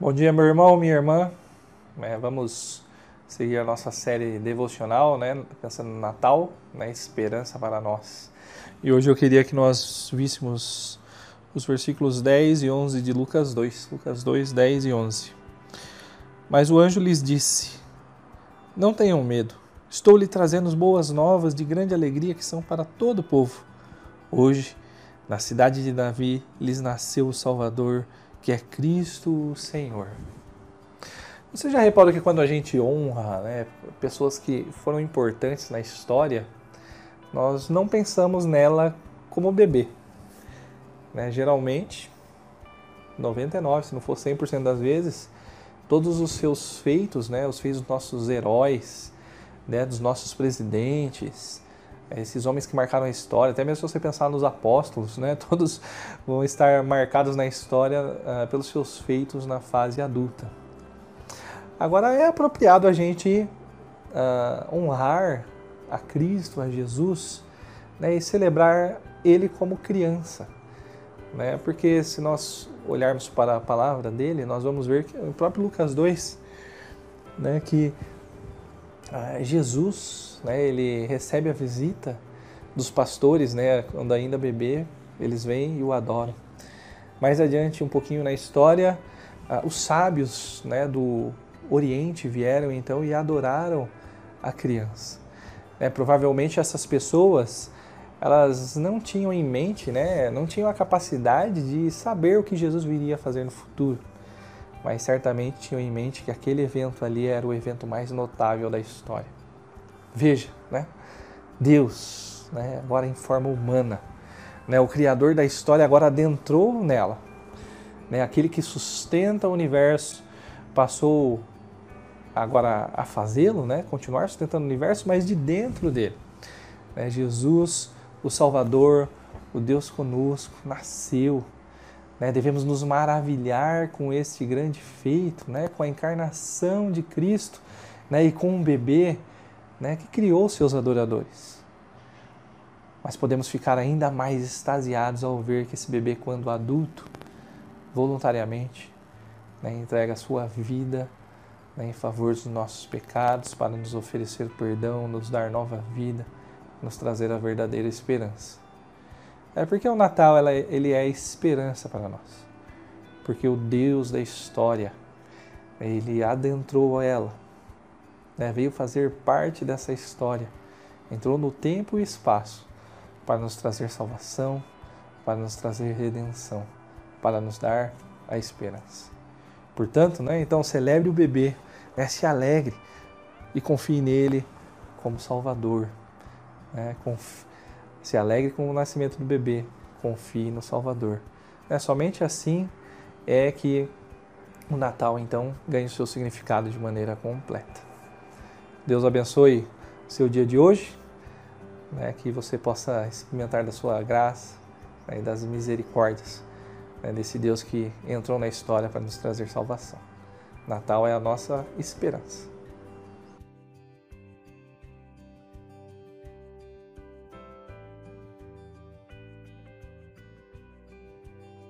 Bom dia, meu irmão, minha irmã. É, vamos seguir a nossa série devocional, né? Pensando no Natal, né? Esperança para nós. E hoje eu queria que nós víssemos os versículos 10 e 11 de Lucas 2. Lucas 2, 10 e 11. Mas o anjo lhes disse: Não tenham medo. Estou lhe trazendo boas novas de grande alegria que são para todo o povo. Hoje, na cidade de Davi, lhes nasceu o Salvador que é Cristo Senhor. Você já reparou que quando a gente honra né, pessoas que foram importantes na história, nós não pensamos nela como bebê. Né? Geralmente, 99, se não for 100% das vezes, todos os seus feitos, né, os feitos dos nossos heróis, né, dos nossos presidentes, esses homens que marcaram a história, até mesmo se você pensar nos apóstolos, né, todos vão estar marcados na história uh, pelos seus feitos na fase adulta. Agora é apropriado a gente uh, honrar a Cristo, a Jesus, né, e celebrar Ele como criança, né, porque se nós olharmos para a palavra dele, nós vamos ver que o próprio Lucas 2, né, que uh, Jesus né, ele recebe a visita dos pastores, né, quando ainda bebê, eles vêm e o adoram. Mais adiante, um pouquinho na história, ah, os sábios né, do Oriente vieram então e adoraram a criança. É, provavelmente essas pessoas elas não tinham em mente, né, não tinham a capacidade de saber o que Jesus viria fazer no futuro, mas certamente tinham em mente que aquele evento ali era o evento mais notável da história. Veja, né? Deus, né? agora em forma humana, né? o Criador da história agora adentrou nela. Né? Aquele que sustenta o universo passou agora a fazê-lo, né? continuar sustentando o universo, mas de dentro dele. Né? Jesus, o Salvador, o Deus conosco, nasceu. Né? Devemos nos maravilhar com esse grande feito, né? com a encarnação de Cristo né? e com um bebê né, que criou seus adoradores. Mas podemos ficar ainda mais extasiados ao ver que esse bebê, quando adulto, voluntariamente né, entrega a sua vida né, em favor dos nossos pecados, para nos oferecer perdão, nos dar nova vida, nos trazer a verdadeira esperança. É porque o Natal ela, ele é esperança para nós. Porque o Deus da história, ele adentrou ela né, veio fazer parte dessa história, entrou no tempo e espaço para nos trazer salvação, para nos trazer redenção, para nos dar a esperança. Portanto, né, então celebre o bebê, né, se alegre e confie nele como Salvador. Né, se alegre com o nascimento do bebê, confie no Salvador. É somente assim é que o Natal então ganha o seu significado de maneira completa. Deus abençoe seu dia de hoje, né, que você possa experimentar da sua graça né, e das misericórdias né, desse Deus que entrou na história para nos trazer salvação. Natal é a nossa esperança.